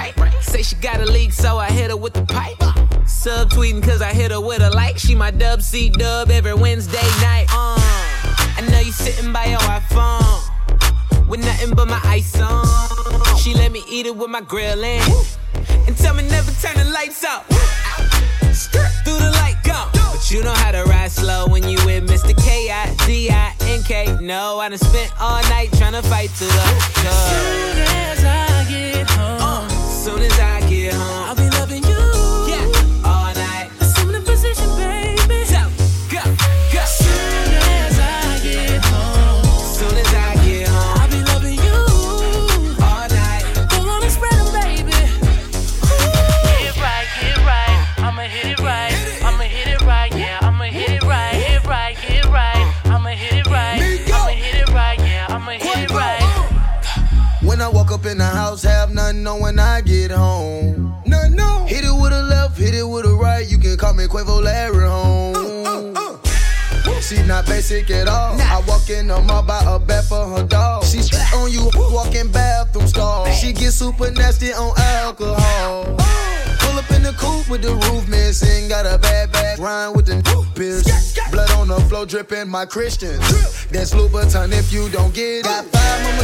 right. Say she got a leak, so I hit her with the pipe. Subtweeting cause I hit her with a like. She my dub C dub every Wednesday night. Uh, I know you sitting by your iPhone with nothing but my ice on. She let me eat it with my grill in. And tell me never turn the lights off. Through the light go. But you know how to ride slow when you with Mr. K-I-D-I-N-K. No, I done spent all night trying to fight through the. Soon as I get home, Soon as I get home. Nothing on when I get home. Nothing no. Hit it with a left, hit it with a right. You can call me Quavo Larry home. She not basic at all. I walk in the mall, buy a bed for her dog. She shit on you, walking bathroom stall. She get super nasty on alcohol. Pull up in the coupe with the roof missing. Got a bad bag, rhyme with the pierce. Blood on the floor, dripping my Christians. That's Louboutin if you don't get it. Got five mama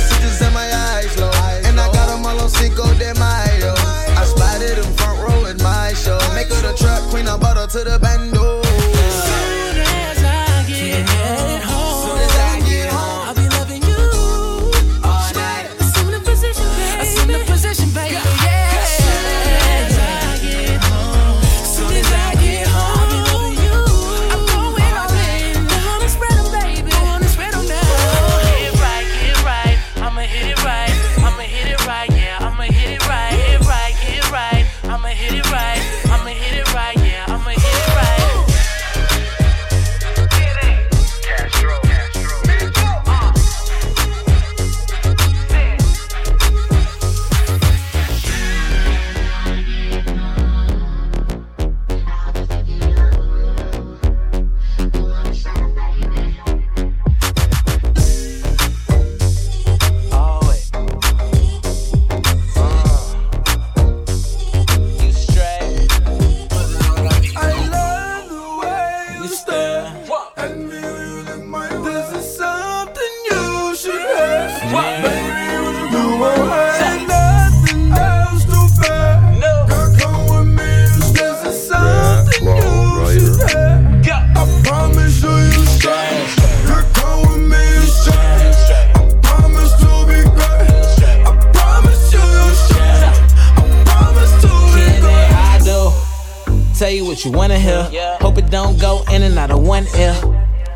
what you wanna hear. Hope it don't go in and out of one ear.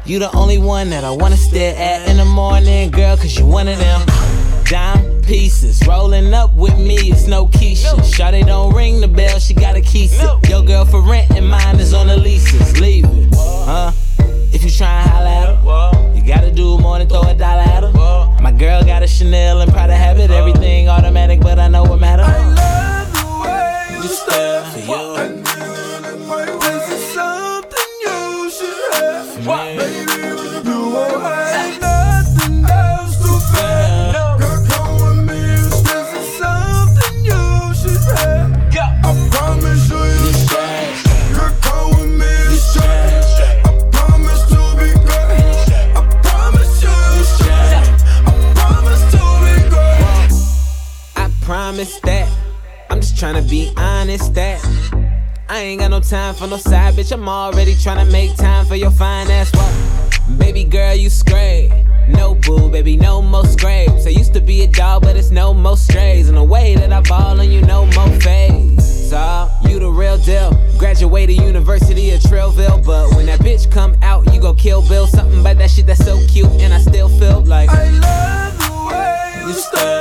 You the only one that I wanna stare at in the morning, girl, cause you one of them. Dime pieces, rolling up with me, it's no Keisha. Shawty don't ring the bell, she got a key. Your girl for rent and mine is on the leases. Leave it, huh? If you try and holla at her, you gotta do more than throw a dollar at her. My girl got a Chanel and proud Prada habit, everything automatic, but I know what matter. I love the way you You stare for you. I'm just trying to be honest that I ain't got no time for no side bitch. I'm already trying to make time for your fine ass. What? Baby girl, you scrape. No boo, baby, no more scrapes. I used to be a dog, but it's no more strays. In the way that I ball on you, no more phase. Oh, you the real deal. Graduated University of Trillville, but when that bitch come out, you go kill Bill. Something about that shit that's so cute, and I still feel like I love the way you stare.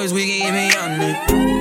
Long we get me on it.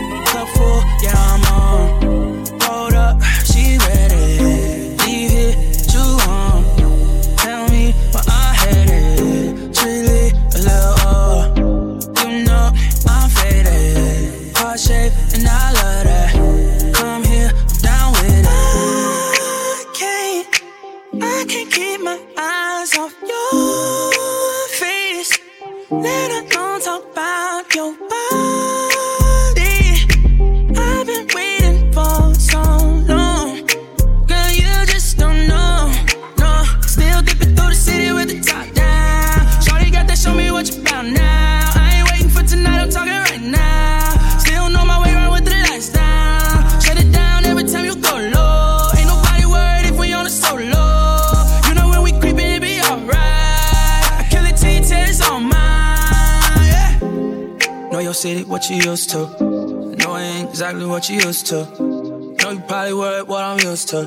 City, what you used to. Know I ain't exactly what you used to. Know you probably worried what I'm used to.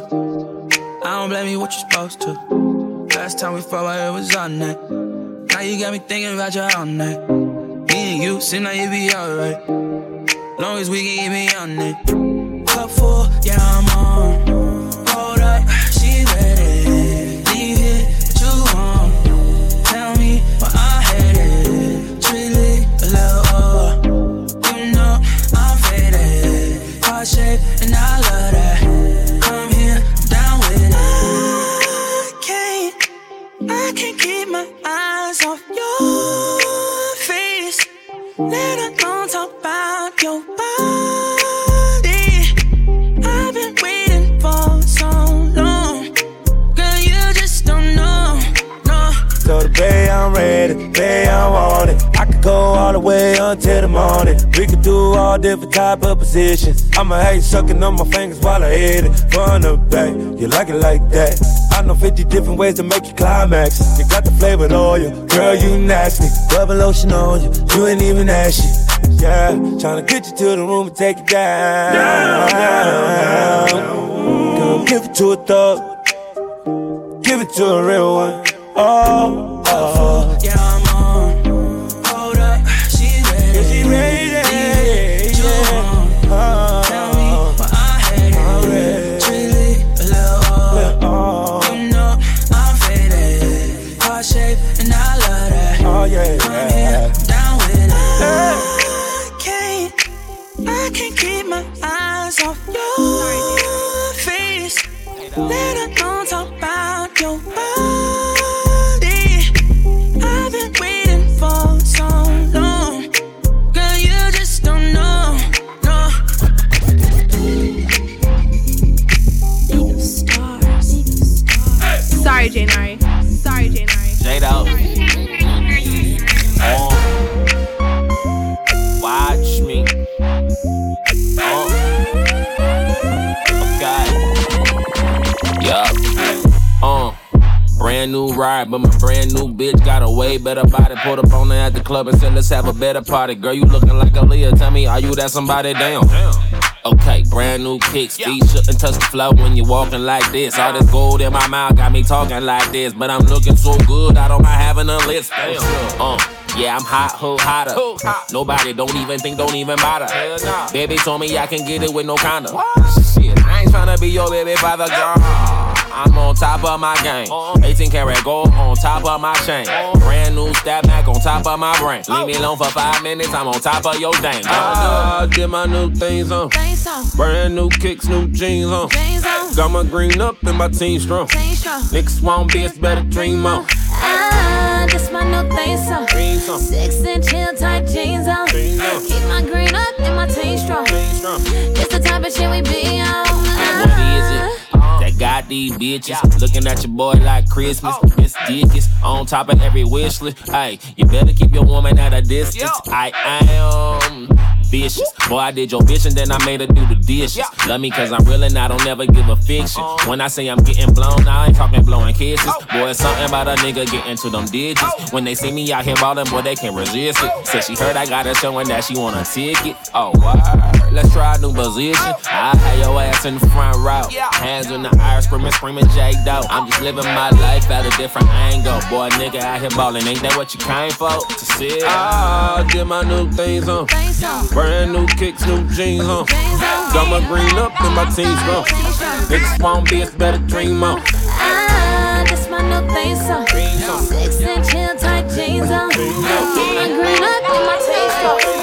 I don't blame you, what you supposed to. Last time we fought, I was on that. Now you got me thinking about you all night. Me and you, seem like you be alright. Long as we can get me on it. Cup full, yeah, I'm on. And I love that. Come here, I'm down with it. I can't, I can't keep my eyes off your face. Let don't talk about your body. Ready, bay I want it. I could go all the way until the morning. We could do all different type of positions. I'ma hate sucking on my fingers while I hit it from the back. You like it like that? I know 50 different ways to make you climax. You got the flavored oil, girl, you nasty. Rubber lotion on you, you ain't even ashy. Yeah, tryna get you to the room and take it down. down, down, down. Girl, give it to a thug. Give it to a real one. Oh. Got a way better body. Pulled up on her at the club and said, let's have a better party. Girl, you looking like a Leah. Tell me, are you that somebody Damn. Okay, brand new kicks, feet shouldn't touch the floor when you're walking like this. All this gold in my mouth got me talking like this, but I'm looking so good, I don't mind having a list. Damn. Uh, yeah, I'm hot, who hotter. Hot. Nobody don't even think, don't even bother. Hell nah. Baby told me I can get it with no condom. Shit, I ain't trying to be your baby father, girl. I'm on top of my game. 18 karat gold on top of my chain. Brand new stab back on top of my brain. Leave me alone for five minutes, I'm on top of your dang. I did my new things on. Brand new kicks, new jeans on. Got my green up and my team strong. Niggas won't be, it's better dream on. Ah, this my new thing song. Six inch heel tight jeans on. Keep my green up and my team strong. This the type of shit we be these bitches looking at your boy like Christmas. Oh. Miss Dickies on top of every wish list. Hey, you better keep your woman at a distance. I am vicious. Boy, I did your bitch and then I made her do the dishes. Love me cause I'm real and I don't never give a fiction. Uh-huh. When I say I'm getting blown, I ain't talking blowing kisses. Oh. Boy, it's something about a nigga getting to them digits. Oh. When they see me out here ballin', boy, they can't resist it. Oh. Said she heard I got her showing that she want a ticket. Oh, wow. Let's try a new position. I had your ass in the front row. Hands in the air, screaming, screaming J Doe. I'm just living my life at a different angle. Boy, nigga out here ballin', ain't that what you came for? To see? I did my new things on. Brand new kicks, new jeans on. Got my green up and my team strong. Niggas won't be, it's better dream on. Ah, this my new thing song. Six inch tight jeans on. Keep my green up and my team strong.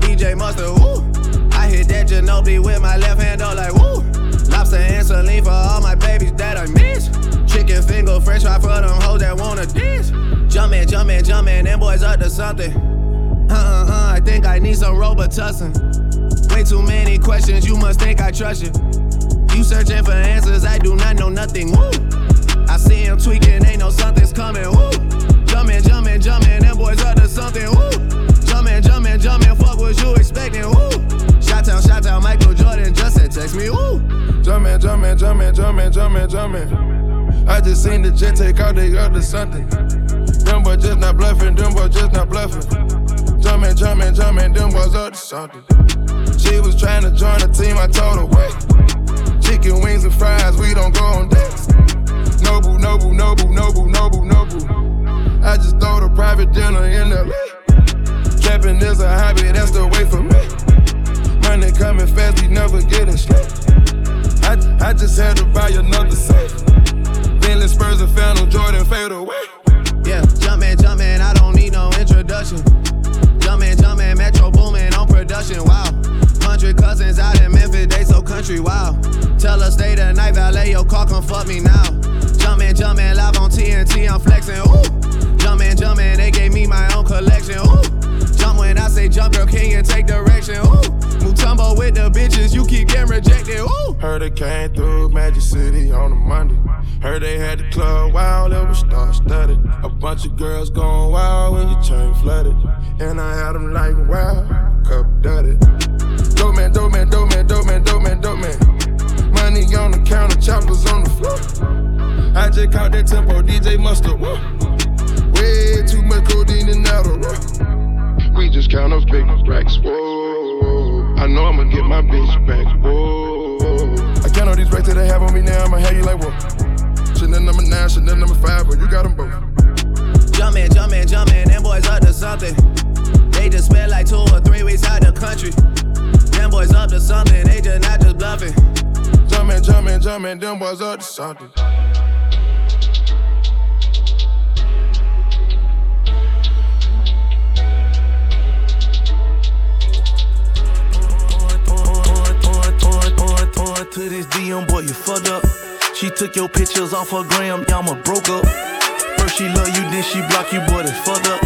DJ Mustard. Ooh. I hit that Ginobili with my left hand, though, like woo. Lobster and saline for all my babies that I miss. Chicken finger, fresh fry for them hoes that wanna dance. Jumpin', jumpin', jumpin', them boys up to something. Uh uh uh, I think I need some Robitussin. Way too many questions, you must think I trust you. You searching for answers, I do not know nothing. Woo! I see him tweaking, ain't no something's coming. Woo! Jumpin', jumpin', jumpin', them boys up to something. Woo! Jumpin', jumpin', jumpin', fuck what you expecting. Woo! Shot town, shot town, Michael Jordan just said text me. Woo! Jumpin', jumpin', jumpin', jumpin', jumpin', jumpin'. I just seen the jet take out, they to something. Them boys just not bluffing, them boys just not bluffing. Jumpin', jumpin', jumpin', them boys up to something. She was trying to join the team, I told her, wait. Chicken wings and fries, we don't go on dates. Noble, noble, noble, noble, noble, noble. I just throw the private dinner in LA. Trapping is a hobby, that's the way for me. Money coming fast, we never getting straight. I, I just had to buy another safe. Bentley Spurs and Phantom Jordan fade away. Yeah, jumpin', jumpin', I don't need no introduction. Jumpin', jumpin', Metro boomin' on production, wow. Hundred cousins out in Memphis, they so country, wow. Tell her stay the night, valet your car, come fuck me now. Jumpin', jumpin', live on TNT, I'm flexin', ooh. Jumpin', jumpin', they gave me my own collection, ooh. Say jump, girl, can you take direction, ooh. Mutombo with the bitches, you keep getting rejected, ooh. Heard it came through Magic City on a Monday. Heard they had the club wild, it was star studded. A bunch of girls going wild when your chain flooded. And I had them like wow, cup dirty. Dope man, dope man, dope man, dope man, dope man, dope man. Money on the counter, choppers on the floor. I just caught that tempo, DJ Mustard. Way too much codeine in Adderall. We just count up big racks. Whoa. I know I'ma get my bitch back. Whoa. I count all these racks that they have on me now, I'ma have you like what? Chanel number nine, Chanel number five, but you got them both. Jumpin', jumpin', jumpin', them boys up to something. They just spent like two or three weeks out the country. Them boys up to something, they just not just bluffing. Jumpin', jumpin', jumpin', them boys up to something. To this DM, boy, you fucked up. She took your pictures off her gram, y'all broke up. First she love you, then she block you, boy, that's fucked up.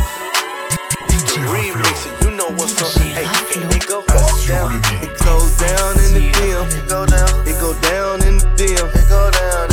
Remix it, you know what's up. Hey, it go down, it goes down in the DM. It go down, it go down in the DM. It go it go down.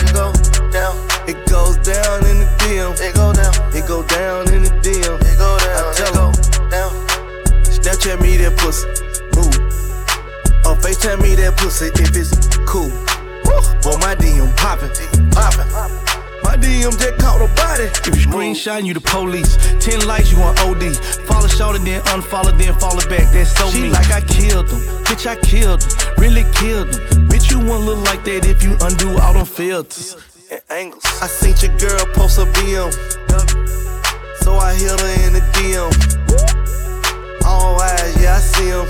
Screenshot, you the police. Ten likes, you on OD. Follow short then unfollow, then follow back. That's so she me. like I killed him. Bitch, I killed him. Really killed him. Bitch, you won't look like that if you undo all them filters and angles. I seen your girl post a BM. So I hit her in the DM. All eyes, yeah, I see him.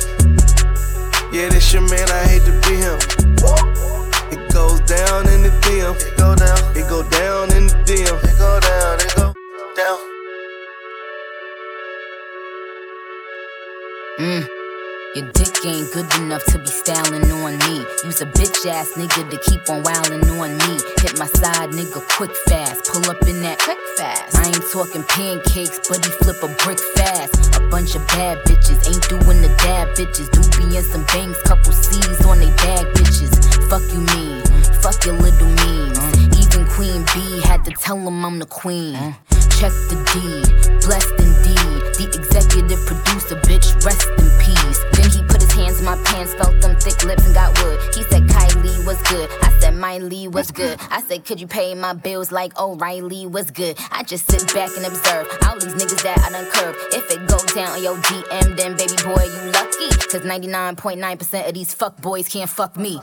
Yeah, this your man, I hate to be him. It goes down in the DM. It go down. It go down in the DM. It go down. It go down. Mm. Your dick ain't good enough to be styling on me. Use a bitch ass nigga to keep on wildin' on me. Hit my side nigga quick fast. Pull up in that quick fast. I ain't talking pancakes, but he flip a brick fast. A bunch of bad bitches ain't doing the dab bitches. Doobie and some bangs, couple C's on they bag bitches. Fuck you mean, fuck your little memes. Queen B had to tell him I'm the queen. Check the deed, blessed indeed. The executive producer, bitch, rest in peace. Then he put his hands in my pants, felt them thick lips and got wood. He said Kylie was good. I said Miley was good. I said, could you pay my bills like O'Reilly was good? I just sit back and observe all these niggas that I done curved. If it go down on your DM, then baby boy, you lucky. Cause 99.9% of these fuck boys can't fuck me.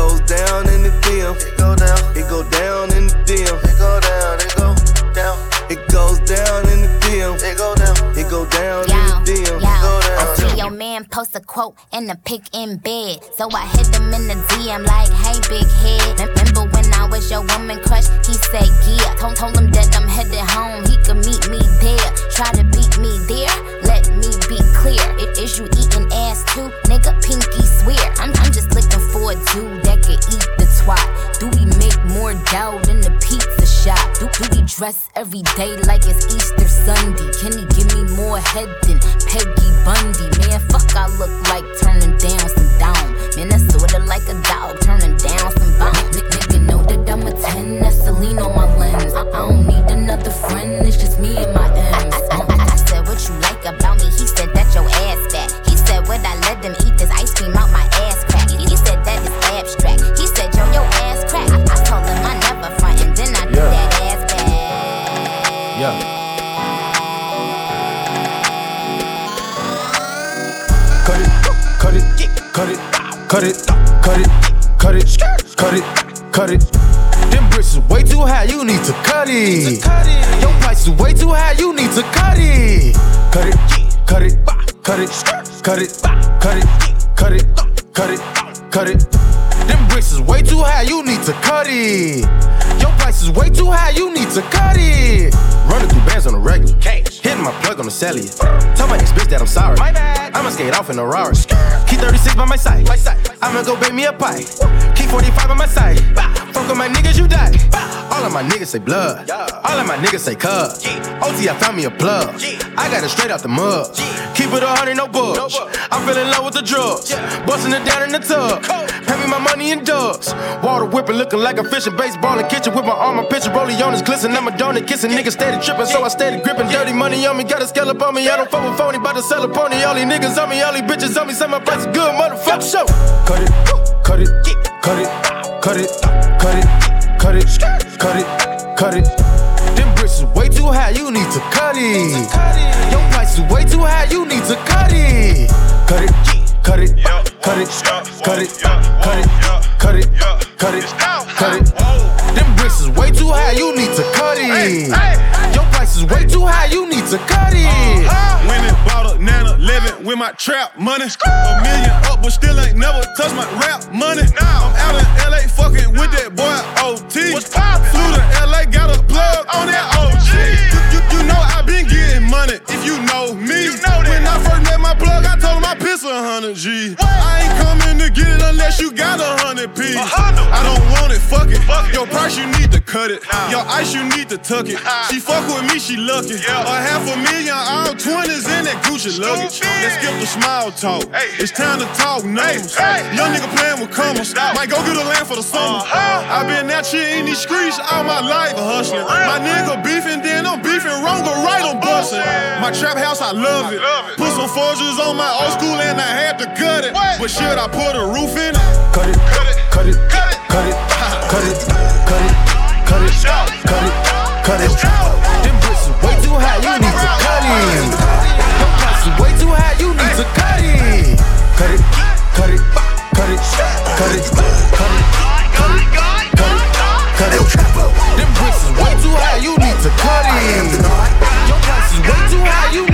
It goes down in the DM. It go down. It go down in the DM. It go down. It go down. It goes down in the DM. It go down. It go down in the DM. It go down. I see your man post a quote and a pic in bed. So I hit him in the DM like, hey, big head. Remember when I was your woman crush? He said, yeah. Told, told him that I'm headed home. He could meet me there. Try to beat me there. Clear. It is you eating ass too, nigga? Pinky swear. I'm, I'm just looking for a dude that could eat the twat. Do we make more dough than the pizza shop? Do, do we dress every day like it's Easter Sunday? Can he give me more head than Peggy Bundy? Man, fuck, I look like turning down some down. Man, that's sorta like a dog turning down some bone. Nigga know that I'm a 10, that's Celine on my lens. I, I don't need another friend, it's just me and my M's. I, I, I said, what you like about me? He said, that them eat this ice cream out my ass crack? He, he said, that is abstract. He said, yo, your ass crack. I, I told him I never front, and then I do Yeah. that ass back. Yeah. Cut it, cut it, cut it, cut it, cut it, cut it, cut it, cut it. Them bricks is way too high, you need to cut it. Your price is way too high, you need to cut it. Cut it, cut it, cut it, cut it, cut it, cut it, cut it, cut it. Them bricks is way too high, you need to cut it. Your price is way too high, you need to cut it. Running through bands on the regular. Hitting my plug on the cellular. Tell my ex bitch that I'm sorry. My bad. I'ma skate off in a Rari. Keep 36 by my side. My side. I'ma go bake me a pie. Keep 45 on my side. Fuck with my niggas, you die. All of my niggas say blood. All of my niggas say cuz. OT, I found me a plug. I got it straight out the mud. Keep it a hundred, no budge. I fell in love with the drugs. Busting it down in the tub. Pay me my money in dubs. Water whipping, looking like a fishing baseball in kitchen with my arm, my picture rolling on his glisten. I'm a donut kissing, niggas steady tripping, so I steady gripping. Dirty money on me, got a scallop on me. I don't fuck with phony, bout to sell a pony. All these niggas on me, all these bitches on me. Say my price is good, motherfucker. Show. Cut it, cut it, cut it, cut it, cut it, cut it, cut it, cut it. Them bricks is way too high, you need to cut it. Your price is way too high, you need to cut it. Cut it, cut it, cut it, cut it, cut it, cut it, cut it, cut it. Them bricks is way too high, you need to cut it. Your price is way too high, you need to cut it. Went and bought a Nana 11 with my trap money. A million but still ain't never touched my rap money. I'm out in LA fucking with that boy OT. What's Flew to LA, got a plug on that OG. You, you, you know I been getting money if you know me. when I first met my plug, I told him I piss a hundred G. I ain't coming to get it unless you got a hundred P. I don't want it, fuck it. Fuck Your price, you need to cut it. Your ice, you need to tuck it. She fuck with me, she lucky. Yeah. A half a million, all twenties in that Gucci luggage. Let's skip the small talk. It's time to talk numbers. Young nigga playing with commas. Might go get a land for the summer. i been that shit in these streets all my life hustling. My nigga beefing, then I'm beefing wrong or right, I'm busting. My trap house, I love it. Love it. Put some forges on my old school and I had to cut it. But should I put a roof in it? Cut it, cut it, cut it, cut it, cut it, cut it, cut it, cut it, cut it, cut it. Them bricks is way too high, you need to cut it. Your price is way too high, you need to cut it. Cut it, cut it, cut it, cut it, cut it, cut it, cut it, cut it. Them bricks is way too high, you need to cut it. Your price is way too high, you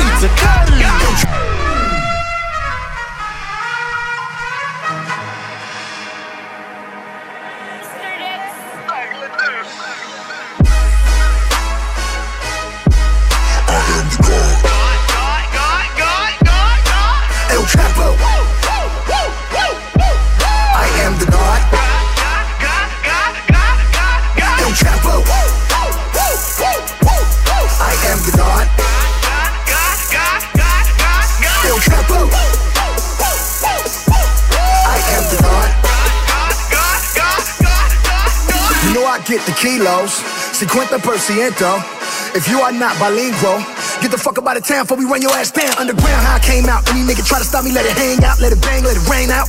kilos, 50%. If you are not bilingual, get the fuck up out of town before we run your ass down. Underground, how I came out. Any nigga try to stop me, let it hang out, let it bang, let it rain out.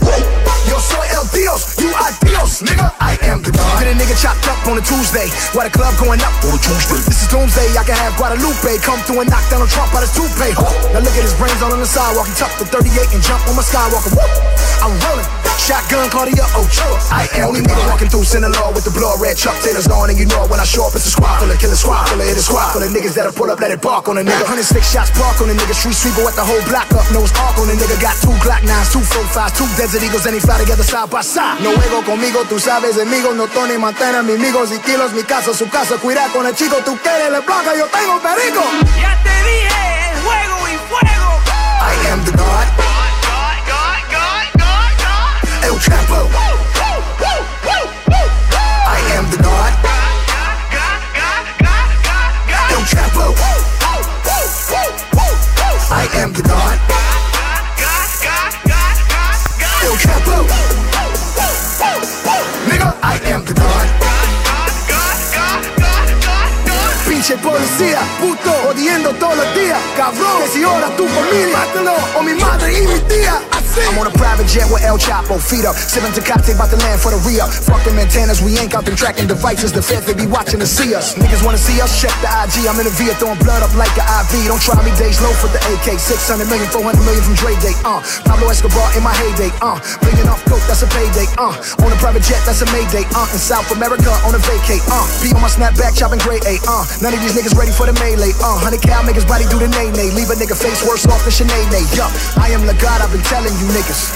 Yo soy el Dios, you are Dios, nigga. I am the God. Get a nigga chopped up on a Tuesday, Why the club going up on a Tuesday. This is Doomsday, I can have Guadalupe come through and knock down a Trump out his toupee. Now look at his brains all on the sidewalk, he tucked the 38 and jump on my skywalker. Whoop. I'm rolling. Shotgun Claudia Ochoa. I am only nigga walking through Sinaloa with the blood red Chuck Taylors on, and you know it when I show up, it's a squad full of killer squad full of hit a squad full of niggas that'll pull up, let it bark on a nigga. 106 shots park on a nigga, street sweeper with the whole block up, nose arc on a nigga. Got two Glock 9s, two 45s, two Desert Eagles, and they fly side. No juego conmigo, tú sabes, amigos, no Tony Montana, mis amigos y kilos, mi casa, su casa, cuida con el chico, tú quieres la placa, yo tengo perico. Ya te dije, juego y fuego. I am the God. El Chapo. I am the God. El Chapo. Ahora tu familia, mátalo, o mi madre y mi tía. Así. I'm on a private jet with El Chapo, feet up. Sipping Tecate, about to land for the re-up. Fuck them antennas, we ain't out them tracking devices. The feds, they be watching to see us. Niggas wanna see us, check the IG. I'm in the V, throwing blood up like an IV. Don't try me, days low for the AK. 600 million, 400 million from Dre Day, uh. Pablo Escobar in my heyday, uh. Bringing off coke, that's a payday, uh. On a private jet, that's a Mayday, uh. In South America, on a vacay, uh. Be on my snapback, chopping gray A, uh. None of these niggas ready for the melee, uh. 100 cal, make his body do the nay-nay. Leave a nigga face worse off than Sinead, yup. I am the God, I've been telling you niggas.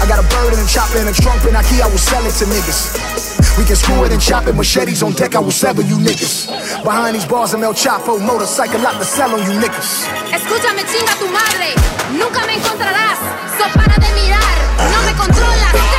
I got a bird and a chopper and a trunk and Ikea, I will sell it to niggas. We can screw it and chop it, machetes on deck, I will sever you niggas. Behind these bars, I'm El Chapo, motorcycle lot to sell on you niggas. Escúchame, chinga tu madre. Nunca me encontrarás. So para de mirar. No me controlas.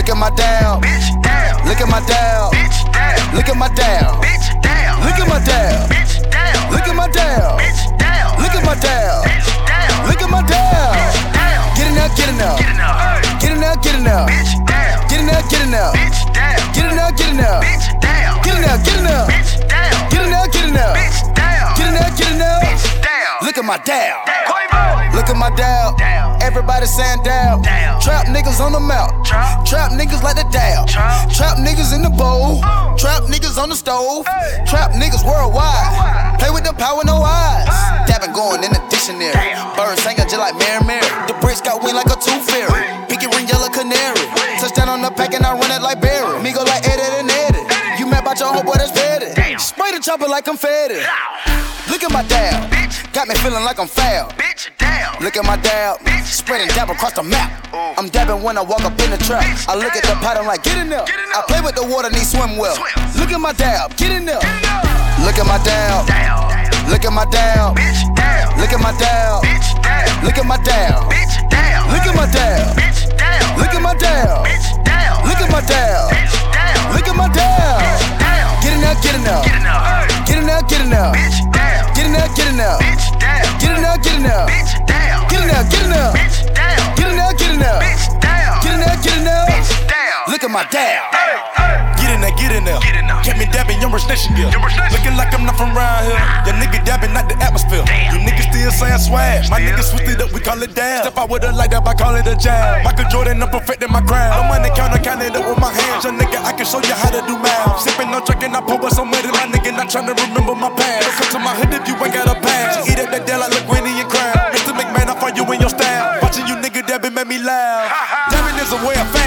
Look at my down. Bitch down. Look at my down. Bitch down. Look at my down. Bitch down. Look at my down. Bitch down. Look at my down. Bitch down. Look at my down. Bitch down. Look at my down. Bitch down. Get in up, get in up. Get in up. Get in up, get it up. Bitch down. Get in up, get in up. Bitch down. Get in up, get in up. Bitch down. Get in up, get in up. Bitch down. Get in up, get it up. Bitch down. Get it up, get it up. Bitch down. Look at my down. Look at my down. Everybody saying down. Trap niggas on the mouth. Trap niggas like the down. Trap niggas in the bowl. Trap niggas on the stove. Trap niggas worldwide. Play with the power, no eyes. Dabbing going in the dictionary. Bird singing just like Mary Mary. The bricks got wind like a tooth fairy. Pinky ring, yellow canary. Touchdown on the pack and I run it like Barry. Me go like Eddie and Eddie. You mad about your whole homeboy that's petty. Spray the chopper like I'm fed. Look at my dab. Bitch. Got me feeling like I'm foul. Bitch, damn. Look at my dab. Bitch, Spreading dab across the map. Ooh. I'm dabbing when I walk up in the trap. Bitch, I look damn. at the pot, I'm like, get in there. Get in there. I play with the water, need swim well. Swim. Look at my dab. Get in there. Get in there. Look at my dab. Look at my dab. Look at my dab. Look at my dab. Look at my dab. Look at my dab. Look at my dab. Look at my dab. Get enough, get enough. Get enough, hey. get enough. Get enough, bitch, down. Get enough, get enough. Bitch, down. Get enough, get enough. Bitch, down. Get enough, get enough. Bitch, down. Get enough, get enough. Bitch, down. Get enough, get enough. Bitch, down. Look at my get dabbing, young. Looking like I'm not from around here. Your nigga dabbing, not the atmosphere. You niggas still saying swag. My niggas switched it up, we call it dab. Step out with a light up, I call it a jab. Michael Jordan, I'm perfecting my craft. No money counter, count it up with my hands. Young nigga, I can show you how to do math. Sipping on drinking, I pour some with it. My nigga, not trying to remember my past. Don't come to my hood if you ain't got a pass. Eat up that deal like LeGrady and Crab. Mr. McMahon, I find you in your style. Watching you nigga dabbing made me laugh. Dabbing is a way of.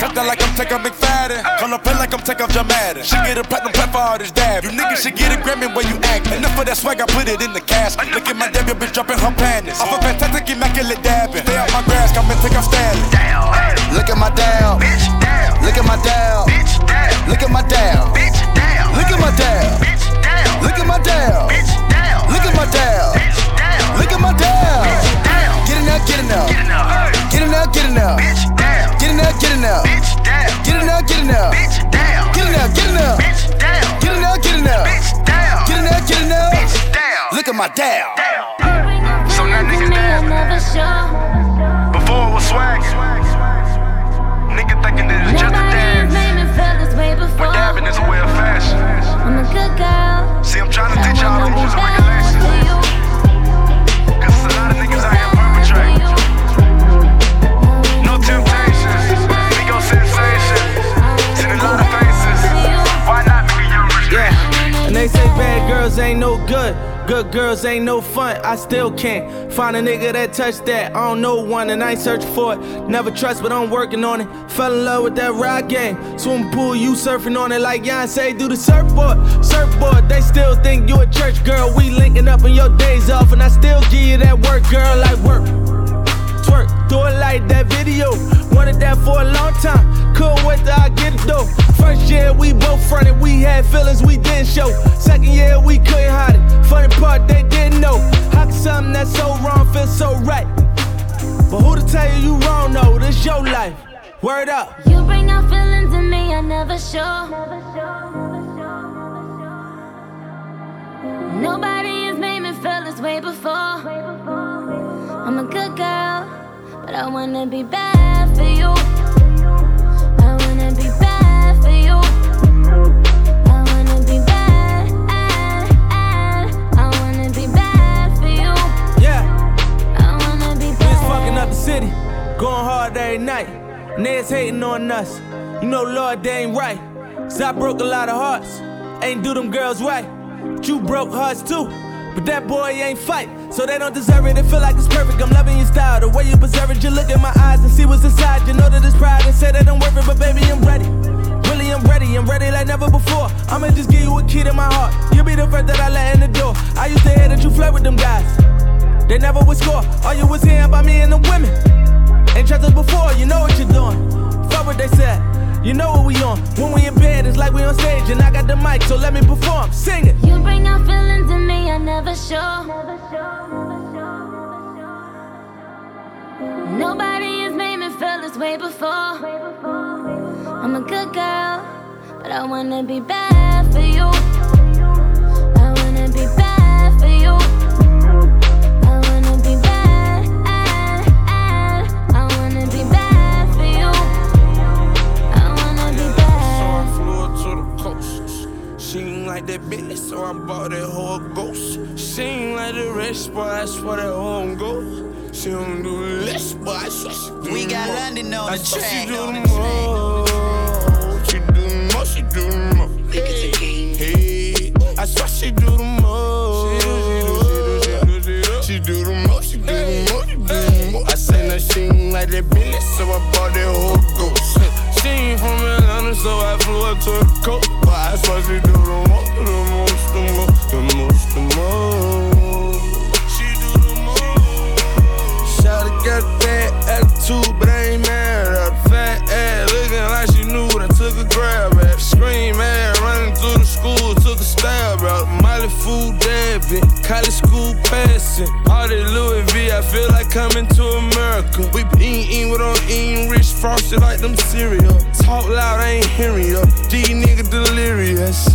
Tuck that like I'm taking McFadden. Call up like I'm taking Jamadin. She get a platinum plaque for all this dab. You niggas should get a Grammy when you act. Enough of that swag, I put it in the cash. Look at my dab, your bitch dropping her panties. Off a fantastic, immaculate dabbing. Stay out my grass, come and take off Stanley. Look at my dab. Look at my dab. Look at my dab. Look at my dab. Look at my dab. Look at my dab. Look at my dab. Get in there, get in there. Get in there, get in there up, get it up. Bitch down. Get it up, get it up. Bitch down. Get it up, get it up. Bitch down. Get it up, get it up. Bitch down. Get it up, get it up. Bitch down. Look at my down. So now niggas down. Before it was swag. Nigga thinking that it's just a dance. But dabbing is a way of fashion. I'm a good girl. See, I'm trying to teach y'all. Good. Good girls ain't no fun. I still can't find a nigga that touch that. I don't know one and I ain't searching for it. Never trust, but I'm working on it. Fell in love with that ride game. Swimming pool, you surfing on it like Beyonce do the surfboard. Surfboard, they still think you a church girl. We linking up on your days off, and I still give you that work, girl, like work. Twerk, do it like that video. Wanted that for a long time. Couldn't wait till I get it though. First year we both fronted, we had feelings we didn't show. Second year we couldn't hide it. Funny part they didn't know. How can something that's so wrong feel so right? But who to tell you you wrong? No, this your life. Word up. You bring out feelings in me, I never show. Nobody has made me feel this way before. I'm a good girl, but I wanna be bad for you. City, going hard every night. Niggas hating on us. You know, Lord, they ain't right. Cause I broke a lot of hearts. Ain't do them girls right. But you broke hearts too. But that boy ain't fight. So they don't deserve it. It feel like it's perfect. I'm loving your style. The way you preserve it. You look in my eyes and see what's inside. You know that it's pride and say that I'm worth it. But baby, I'm ready. Really, I'm ready. I'm ready like never before. I'ma just give you a key to my heart. You'll be the first that I let in the door. I used to hear that you flirt with them guys. They never would score. All you was hearing about me and the women. Ain't trust us before, you know what you're doing. Fuck what they said. You know what we on. When we in bed, it's like we on stage, and I got the mic, so let me perform. Sing it. You bring out feelings in me I never show. Nobody has made me feel this way before. I'm a good girl, but I wanna be bad for you. Bitch, so I bought that whole ghost. She ain't like the rest, but I swear that home go. She don't do less, but I swear she do We got more. London on I the track, She do on the the most. She do the most, she do the most. Hey, I swear she do the most. She do the most, she do the most, she do the most. I say she ain't like that bitch, so I bought that whole ghost. She ain't from so her to the coast. But I swear she do the most, the most, the most, the most. Rich like them cereal. Talk loud, I ain't hearing you. These niggas delirious.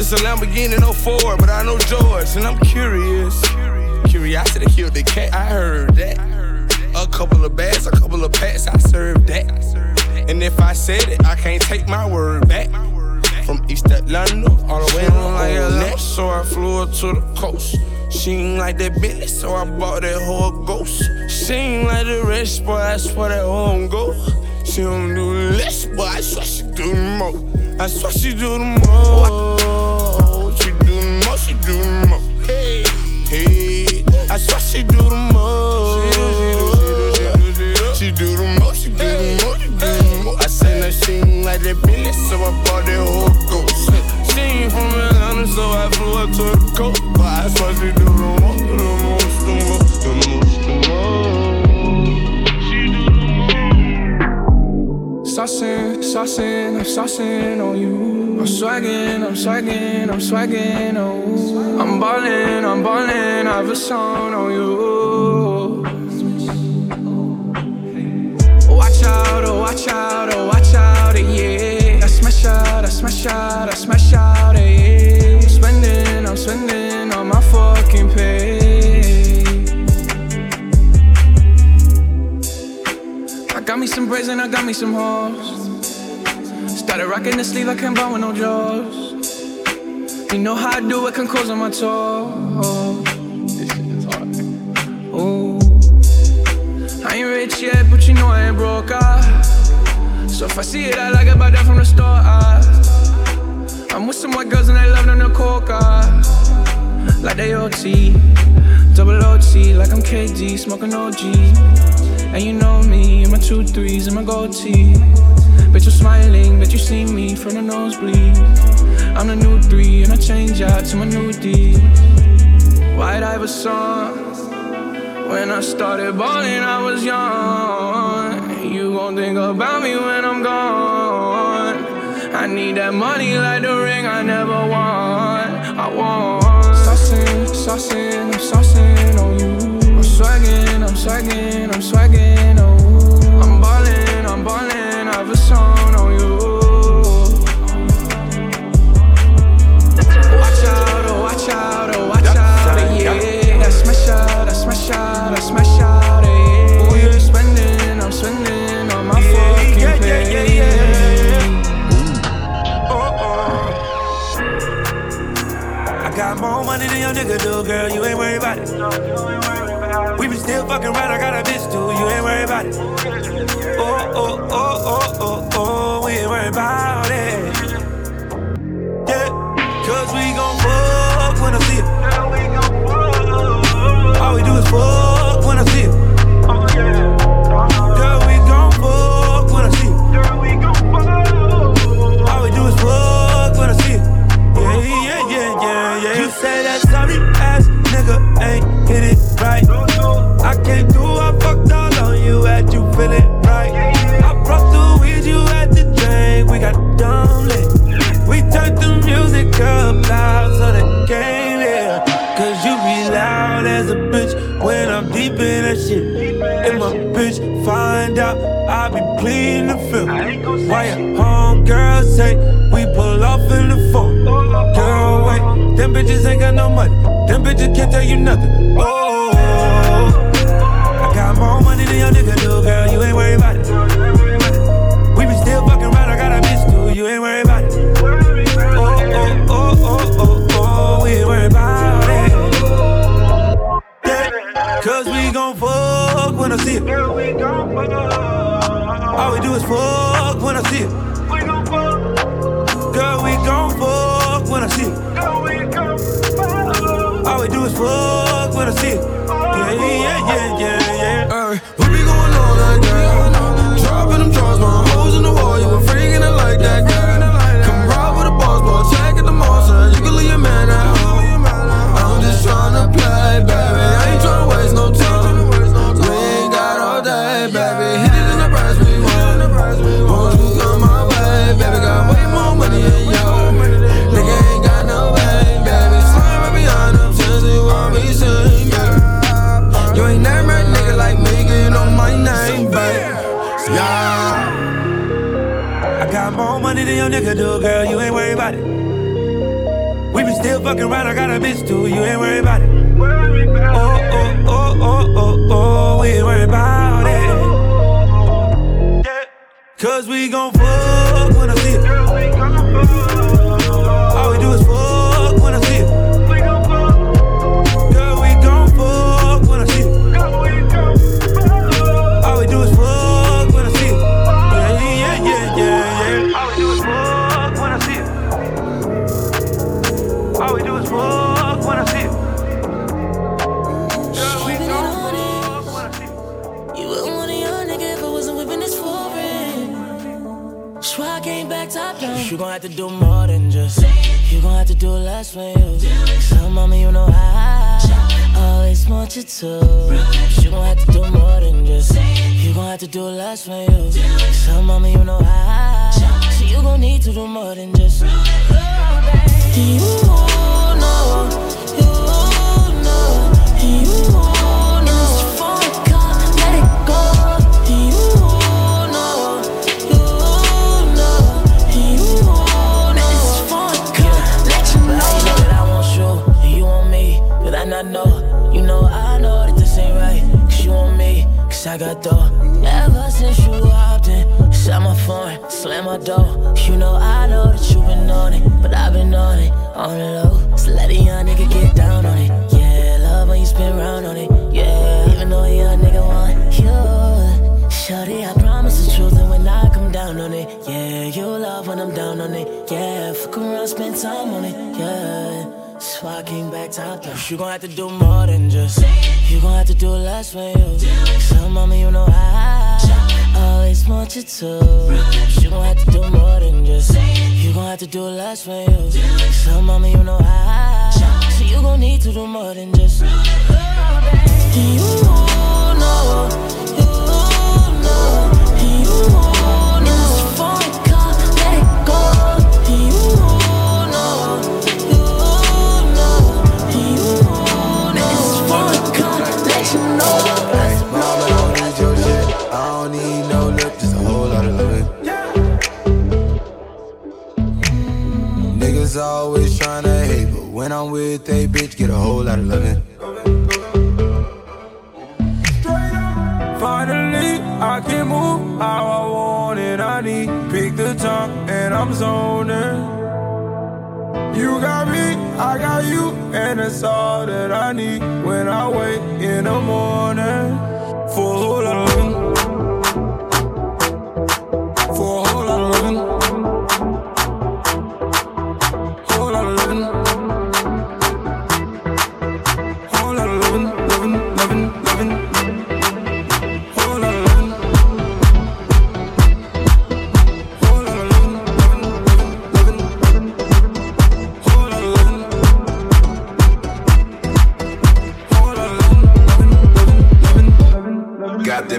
It's a Lamborghini, no oh Ford, but I know George, and I'm curious. Curiosity killed the cat, I heard that. A couple of bags, a couple of packs, I served that. And if I said it, I can't take my word back. From East Atlanta all the way on like Atlanta, so I flew her to the coast. She ain't like that bitch, so I bought that whole ghost. She ain't like the rest, but I swear that home go. She don't do less, but I swear she do the most. I swear she do the most. She do the most, she do the most. Hey, hey, I swear she do the most. She do the most, she do the most, she do the most. I seen her, she ain't like that bitch, so I To the coast. But I swear she do the most, the most, the most, the most, the most. Saucing, saucing, I'm saucing on you. I'm swagging, I'm swagging, I'm swagging on you. I'm ballin', I'm ballin', I have a song on you. Watch out, oh watch out, oh watch out, yeah. I smash out, I smash out, I smash out, spending, on my fucking pay. I got me some braids and I got me some hoes. Started rocking the sleeve, I can't buy with no jaws. You know how I do it, can close on my toes. This shit is hard. Ooh. I ain't rich yet, but you know I ain't broke, ah. So if I see it, I like it, buy that from the store, ah. I'm with some white girls and they love them to coca. Like they OT, double OT, like I'm KD, smoking OG. And you know me, and my two threes and my gold tee. Bet you're smiling, bet you see me from the nosebleed. I'm the new three, and I change out to my new D. White Iverson. When I started balling, I was young. You gon' think about me when I'm gone. I need that money like the ring I never won. I want. Saucing, I'm saucing on you. I'm swagging, I'm swagging, I'm swagging you. I'm ballin', I'm ballin', I have a song nigga do, girl. You ain't worried about it. We been still fucking around. I got a bitch too. You ain't worried about it. Oh, oh, oh, oh, oh, oh. We ain't worried about it. Cause we gon' fuck you to. You gon' have to do more than just. You gon' have to do less for you. So, mama, you know I. So, you gon' need to do more than just. You know, you know, you know. Me, I got dough. Ever since you hopped in, shut my phone, slam my door. You know, I know that you been on it, but I've been on it, on the low. So let a young nigga get down on it. Yeah, love when you spin round on it. Yeah, even though a young nigga want you. Shorty, I promise the truth, and when I come down on it, yeah, you love when I'm down on it, yeah. Fuck around, spend time on it, yeah. Came back top. You gon' have to do more than just. You gon' have to do less for you. So, mama, you know I always want you to. You gon' have to do more than just. You gon' have to do less for you. So, mama, you know I. So you gon' need to do more than just. You know, you know, you know. Always tryna hate, but when I'm with a bitch, get a whole lot of loving. Finally, I can move how I want it. I need pick the time and I'm zoning. You got me, I got you, and that's all that I need when I wake in the morning. For a whole lot of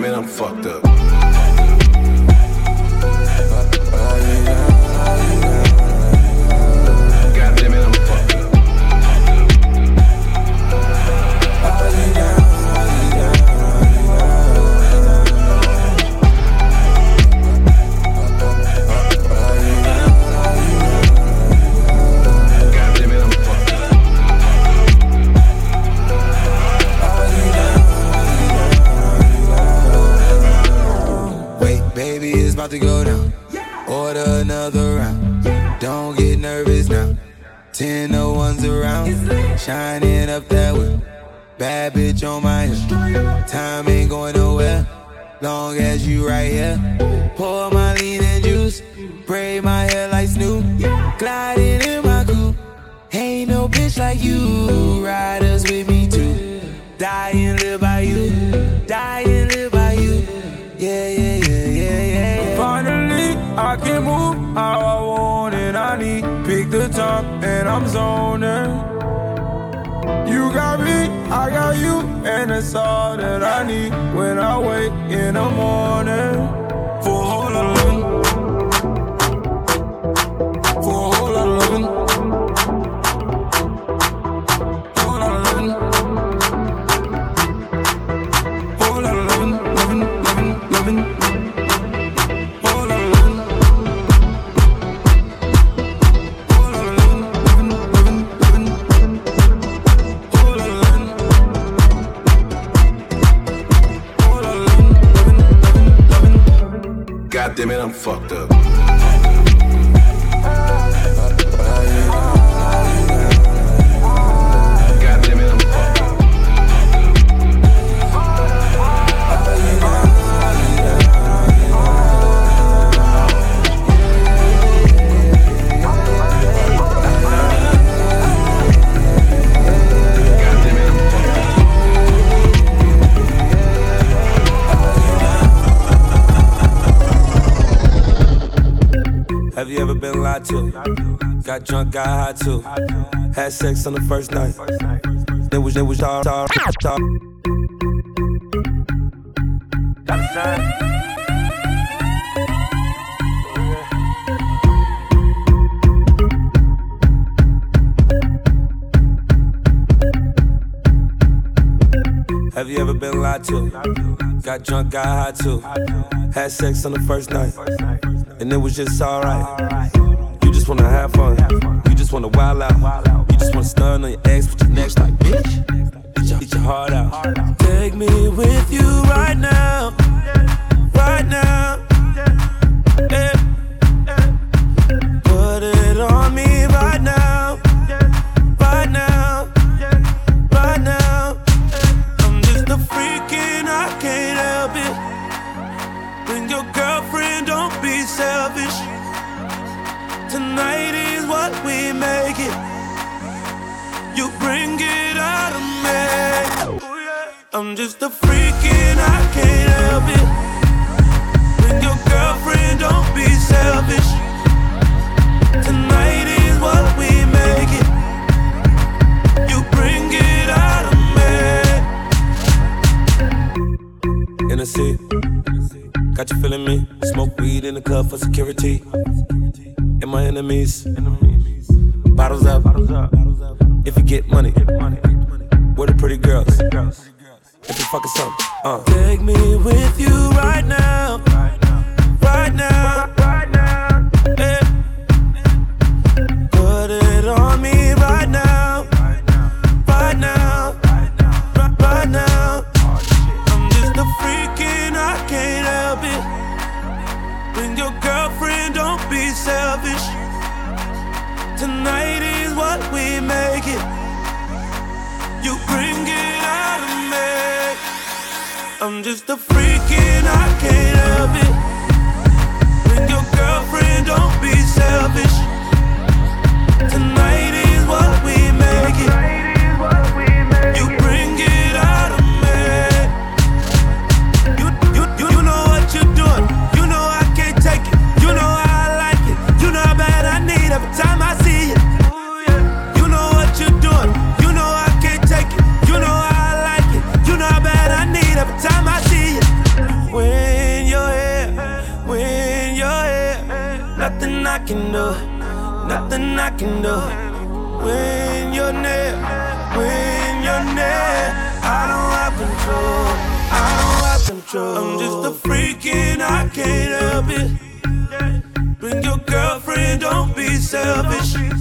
it, I'm fucked up. To go down. Order another round. Don't get nervous now. Ten no ones around. Shining up that way. Bad bitch on my hip. Time ain't going nowhere. Long as you right here. Pour my lean and juice. Braid my hair like Snoop. Gliding in my coupe. Ain't no bitch like you. Riders with me too. Die and live by you. Die and live by you. Yeah, yeah, yeah, I can move how I want it. I need pick the top and I'm zoning. You got me, I got you, and that's all that I need when I wake in the morning. For a whole Got drunk, got high too. Had sex on the first night. It was, it was all, all, all. Have you ever been lied to? Got drunk, got high too. Had sex on the first night. And it was just alright. You just wanna have fun. You just wanna wild out. You just wanna stun on your ex with your next You bring it out of me. I'm just a freak and I can't help it. Can do. When you're near, when you're near, I don't have control. I don't have control. I'm just a freak and I can't help it. Bring your girlfriend, don't be selfish.